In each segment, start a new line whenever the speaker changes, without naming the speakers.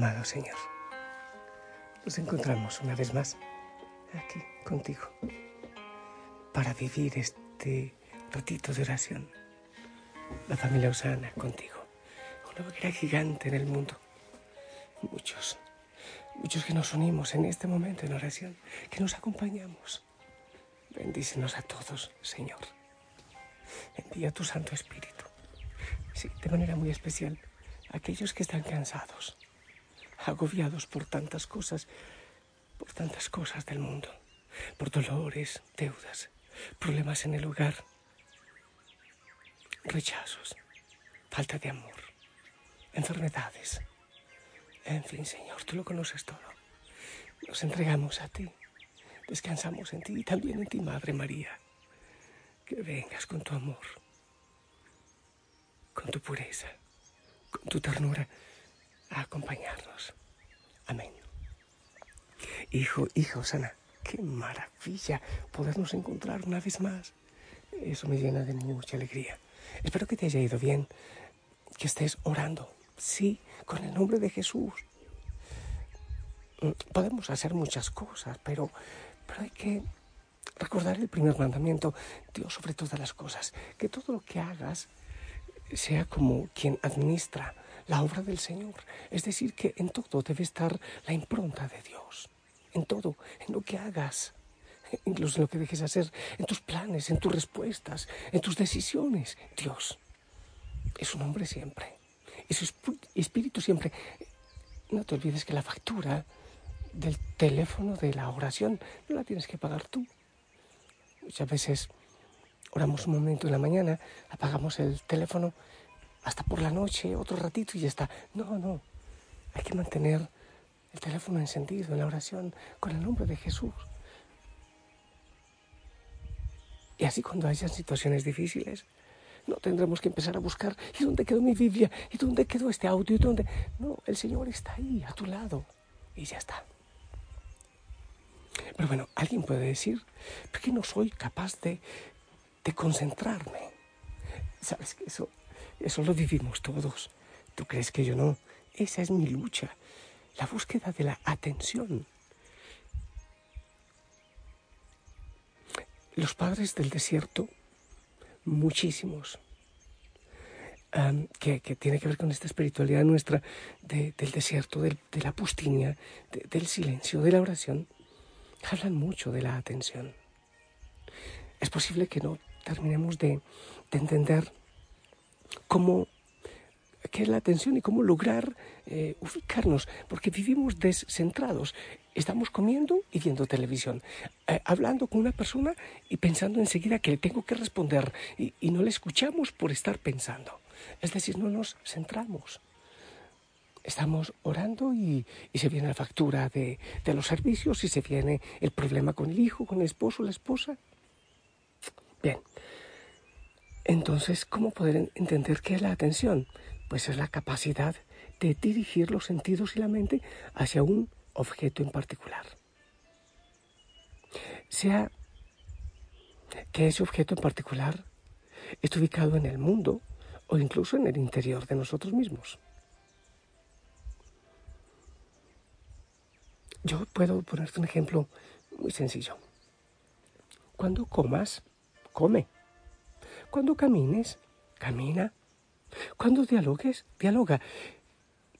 Amado Señor, nos encontramos una vez más aquí contigo para vivir este ratito de oración. La familia Osana contigo, una hoguera gigante en el mundo. Muchos, muchos que nos unimos en este momento en oración, que nos acompañamos. Bendícenos a todos, Señor. Envía tu Santo Espíritu. Sí, de manera muy especial aquellos que están cansados agobiados por tantas cosas, por tantas cosas del mundo, por dolores, deudas, problemas en el hogar, rechazos, falta de amor, enfermedades. En fin, Señor, tú lo conoces todo. Nos entregamos a ti, descansamos en ti y también en ti, Madre María. Que vengas con tu amor, con tu pureza, con tu ternura a acompañarnos. Amén. Hijo, hijo, Sana, qué maravilla podernos encontrar una vez más. Eso me llena de mucha alegría. Espero que te haya ido bien, que estés orando, sí, con el nombre de Jesús. Mm, podemos hacer muchas cosas, pero, pero hay que recordar el primer mandamiento, Dios sobre todas las cosas, que todo lo que hagas sea como quien administra la obra del Señor. Es decir, que en todo debe estar la impronta de Dios. En todo, en lo que hagas, incluso en lo que dejes hacer, en tus planes, en tus respuestas, en tus decisiones. Dios es un hombre siempre. Es su espíritu siempre. No te olvides que la factura del teléfono de la oración no la tienes que pagar tú. Muchas veces oramos un momento en la mañana, apagamos el teléfono hasta por la noche, otro ratito y ya está. No, no. Hay que mantener el teléfono encendido en la oración con el nombre de Jesús. Y así cuando haya situaciones difíciles, no tendremos que empezar a buscar, ¿y dónde quedó mi Biblia? ¿Y dónde quedó este audio? ¿Y dónde? No, el Señor está ahí, a tu lado. Y ya está. Pero bueno, alguien puede decir, ¿por qué no soy capaz de, de concentrarme? ¿Sabes que eso eso lo vivimos todos. ¿Tú crees que yo no? Esa es mi lucha, la búsqueda de la atención. Los padres del desierto, muchísimos, que, tiene que ver con esta espiritualidad nuestra del desierto, de la pustinia, del silencio, de la oración, hablan mucho de la atención. Es posible que no terminemos de entender cómo qué es la atención y cómo lograr eh, ubicarnos, porque vivimos descentrados. Estamos comiendo y viendo televisión, eh, hablando con una persona y pensando enseguida que le tengo que responder y, no le escuchamos por estar pensando. Es decir, no nos centramos. Estamos orando y, y se viene la factura de, de los servicios y se viene el problema con el hijo, con el esposo, la esposa. Bien, entonces, ¿cómo poder entender qué es la atención? Pues es la capacidad de dirigir los sentidos y la mente hacia un objeto en particular. Sea que ese objeto en particular esté ubicado en el mundo o incluso en el interior de nosotros mismos. Yo puedo ponerte un ejemplo muy sencillo. Cuando comas, come. Cuando camines, camina. Cuando dialogues, dialoga.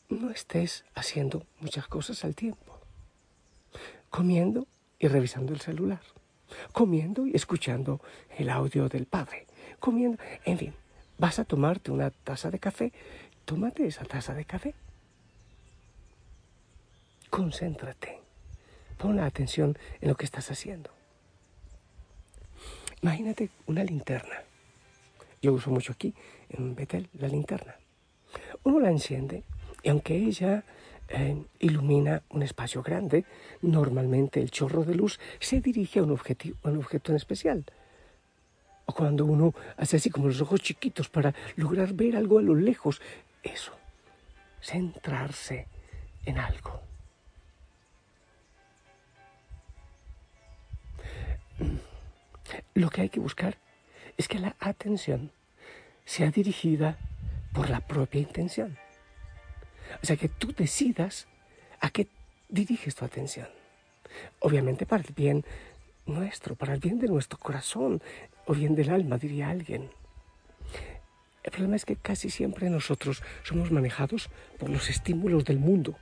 No estés haciendo muchas cosas al tiempo. Comiendo y revisando el celular. Comiendo y escuchando el audio del Padre. comiendo, en fin, vas a tomarte una taza de café, tómate esa taza de café. Concéntrate, pon la atención en lo que estás haciendo. Imagínate una linterna. Yo uso mucho aquí en Betel la linterna. Uno la enciende y aunque ella eh, ilumina un espacio grande, normalmente el chorro de luz se dirige a un, objetivo, a un objeto en especial. O cuando uno hace así como los ojos chiquitos para lograr ver algo a lo lejos. Eso, centrarse en algo. Lo que hay que buscar es que la atención sea dirigida por la propia intención. O sea, que tú decidas a qué diriges tu atención. Obviamente para el bien nuestro, para el bien de nuestro corazón o bien del alma, diría alguien. El problema es que casi siempre nosotros somos manejados por los estímulos del mundo.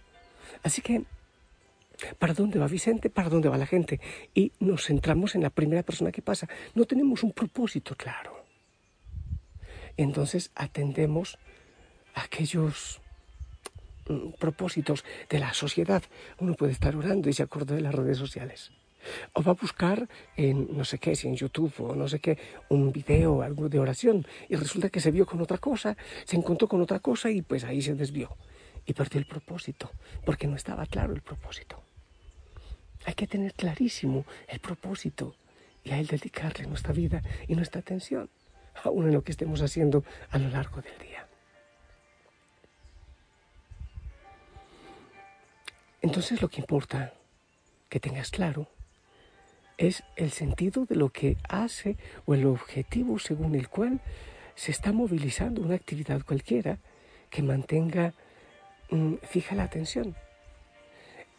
Así que, ¿para dónde va Vicente? ¿Para dónde va la gente? Y nos centramos en la primera persona que pasa. No tenemos un propósito claro. Entonces atendemos aquellos mm, propósitos de la sociedad. Uno puede estar orando y se acuerda de las redes sociales. O va a buscar en no sé qué, si en YouTube o no sé qué, un video algo de oración y resulta que se vio con otra cosa, se encontró con otra cosa y pues ahí se desvió y perdió el propósito, porque no estaba claro el propósito. Hay que tener clarísimo el propósito y a él dedicarle nuestra vida y nuestra atención aún en lo que estemos haciendo a lo largo del día. Entonces lo que importa que tengas claro es el sentido de lo que hace o el objetivo según el cual se está movilizando una actividad cualquiera que mantenga mm, fija la atención.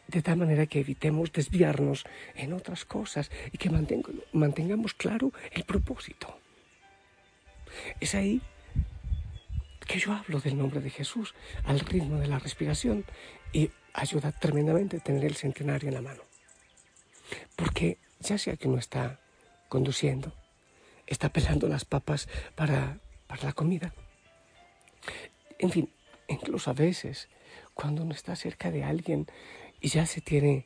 De tal manera que evitemos desviarnos en otras cosas y que mantengamos claro el propósito. Es ahí que yo hablo del nombre de Jesús al ritmo de la respiración y ayuda tremendamente tener el centenario en la mano. Porque ya sea que uno está conduciendo, está pelando las papas para, para la comida, en fin, incluso a veces cuando uno está cerca de alguien y ya se tiene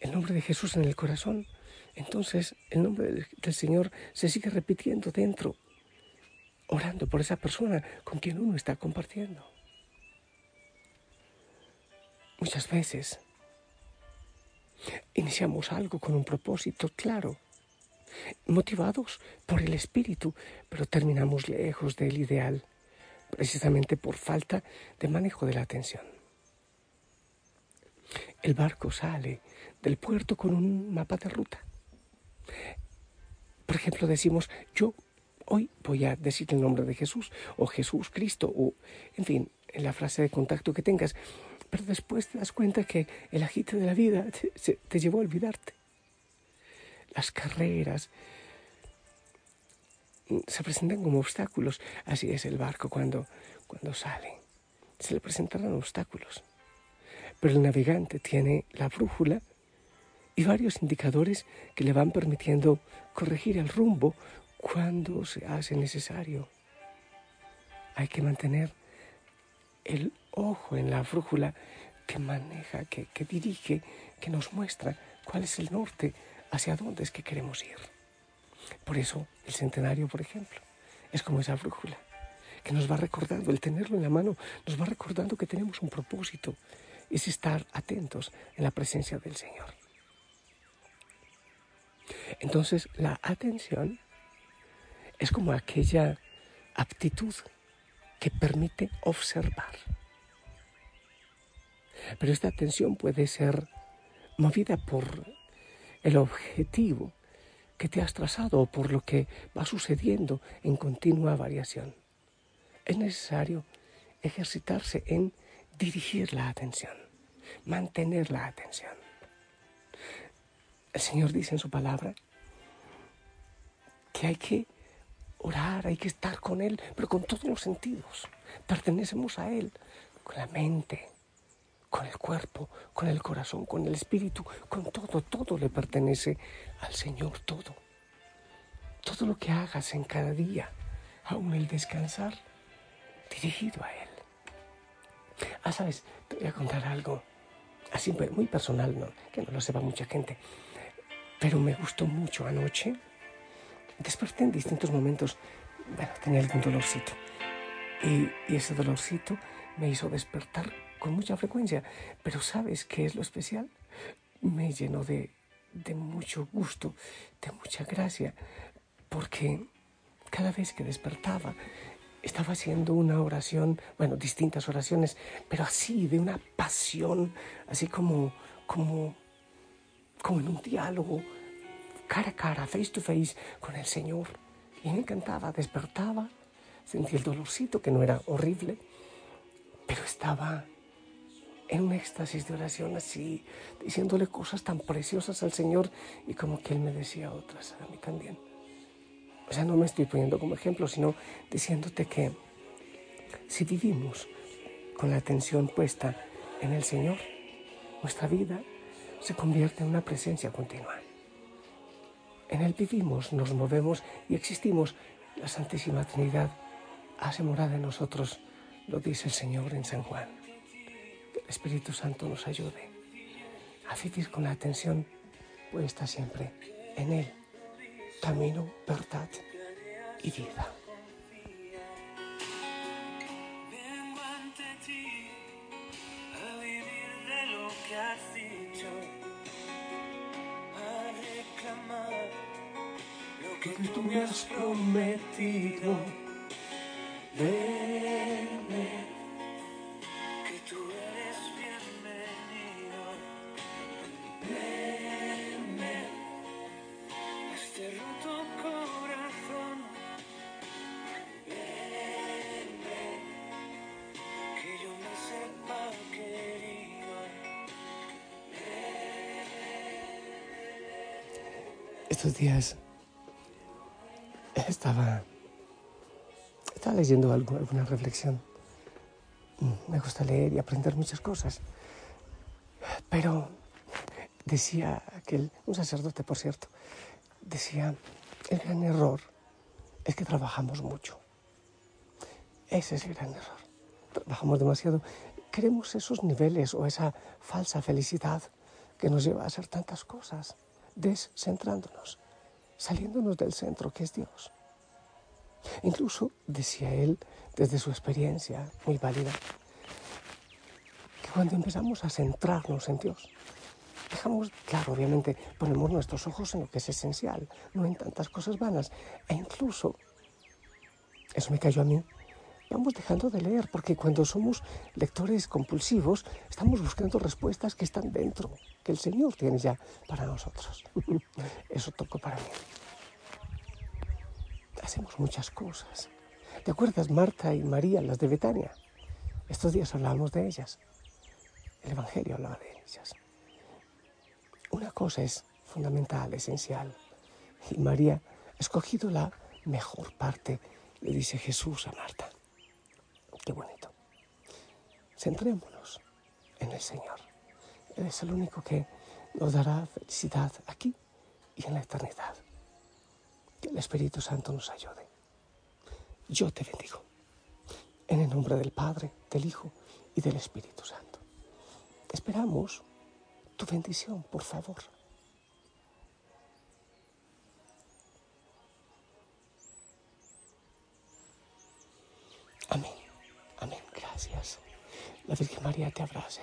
el nombre de Jesús en el corazón, entonces el nombre del Señor se sigue repitiendo dentro orando por esa persona con quien uno está compartiendo. Muchas veces iniciamos algo con un propósito claro, motivados por el espíritu, pero terminamos lejos del ideal, precisamente por falta de manejo de la atención. El barco sale del puerto con un mapa de ruta. Por ejemplo, decimos, yo Hoy voy a decir el nombre de Jesús o Jesús Cristo o, en fin, en la frase de contacto que tengas. Pero después te das cuenta que el agite de la vida te, llevó a olvidarte. Las carreras se presentan como obstáculos. Así es el barco cuando, cuando sale. Se le presentarán obstáculos. Pero el navegante tiene la brújula y varios indicadores que le van permitiendo corregir el rumbo cuando se hace necesario. Hay que mantener el ojo en la brújula que maneja, que, dirige, que nos muestra cuál es el norte, hacia dónde es que queremos ir. Por eso el centenario, por ejemplo, es como esa brújula, que nos va recordando, el tenerlo en la mano, nos va recordando que tenemos un propósito, es estar atentos en la presencia del Señor. Entonces, la atención es como aquella aptitud que permite observar. Pero esta atención puede ser movida por el objetivo que te has trazado o por lo que va sucediendo en continua variación. Es necesario ejercitarse en dirigir la atención, mantener la atención. El Señor dice en su palabra que hay que orar, hay que estar con Él, pero con todos los sentidos. Pertenecemos a Él, con la mente, con el cuerpo, con el corazón, con el espíritu, con todo, todo le pertenece al Señor, todo. Todo lo que hagas en cada día, aún el descansar dirigido a Él. Ah, sabes, te voy a contar algo así muy personal, ¿no? que no lo sepa mucha gente, pero me gustó mucho anoche. Desperté en distintos momentos, bueno, tenía algún dolorcito, y, y ese dolorcito me hizo despertar con mucha frecuencia, pero ¿sabes qué es lo especial? Me llenó de, de mucho gusto, de mucha gracia, porque cada vez que despertaba estaba haciendo una oración, bueno, distintas oraciones, pero así, de una pasión, así como, como, como en un diálogo, cara a cara, face to face con el Señor. Y me encantaba, despertaba, sentía el dolorcito, que no era horrible, pero estaba en un éxtasis de oración así, diciéndole cosas tan preciosas al Señor y como que Él me decía otras a mí también. O sea, no me estoy poniendo como ejemplo, sino diciéndote que si vivimos con la atención puesta en el Señor, nuestra vida se convierte en una presencia continua. En Él vivimos, nos movemos y existimos. La Santísima Trinidad hace morada en nosotros, lo dice el Señor en San Juan. Que el Espíritu Santo nos ayude a vivir con la atención puesta siempre en Él camino, verdad y vida.
Vengo ante ti a vivir de lo que has dicho, a reclamar lo que tú me has prometido. Ven,
Estos días estaba, estaba leyendo alguna reflexión. Mm, Me gusta leer y aprender muchas cosas. Pero decía aquel, un sacerdote por cierto, decía, el gran error es que trabajamos mucho. Ese es el gran error. Trabajamos demasiado. Queremos esos niveles o esa falsa felicidad que nos lleva a hacer tantas cosas, descentrándonos, saliéndonos del centro que es Dios. Incluso, decía él, desde su experiencia muy válida, que cuando empezamos a centrarnos en Dios, dejamos, claro, obviamente, ponemos nuestros ojos en lo que es esencial, no en tantas cosas vanas. E incluso, eso me cayó a mí, vamos dejando de leer, porque cuando somos lectores compulsivos, estamos buscando respuestas que están dentro, que el Señor tiene ya para nosotros. Eso tocó para mí. Hacemos muchas cosas. ¿Te acuerdas Marta y María, las de Betania? Estos días hablábamos de ellas. El Evangelio hablaba de ellas. Una cosa es fundamental, esencial. Y María ha escogido la mejor parte, le dice Jesús a Marta. Qué bonito. Centrémonos en el Señor. Él es el único que nos dará felicidad aquí y en la eternidad. Que el Espíritu Santo nos ayude. Yo te bendigo. En el nombre del Padre, del Hijo y del Espíritu Santo. Esperamos tu bendición, por favor. Amén. Gracias. La Virgen María te abrace.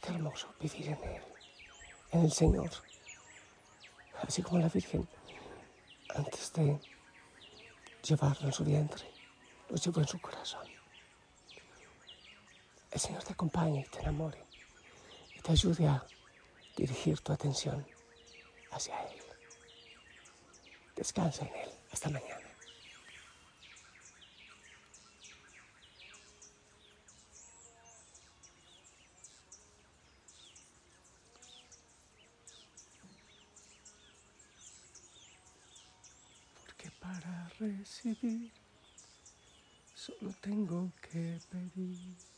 Qué hermoso vivir en Él, en el Señor. Así como la Virgen, antes de llevarlo en su vientre, lo llevó en su corazón. El Señor te acompañe y te enamore y te ayude a dirigir tu atención hacia Él. Descansa en Él. Hasta mañana. Porque para recibir solo tengo que pedir.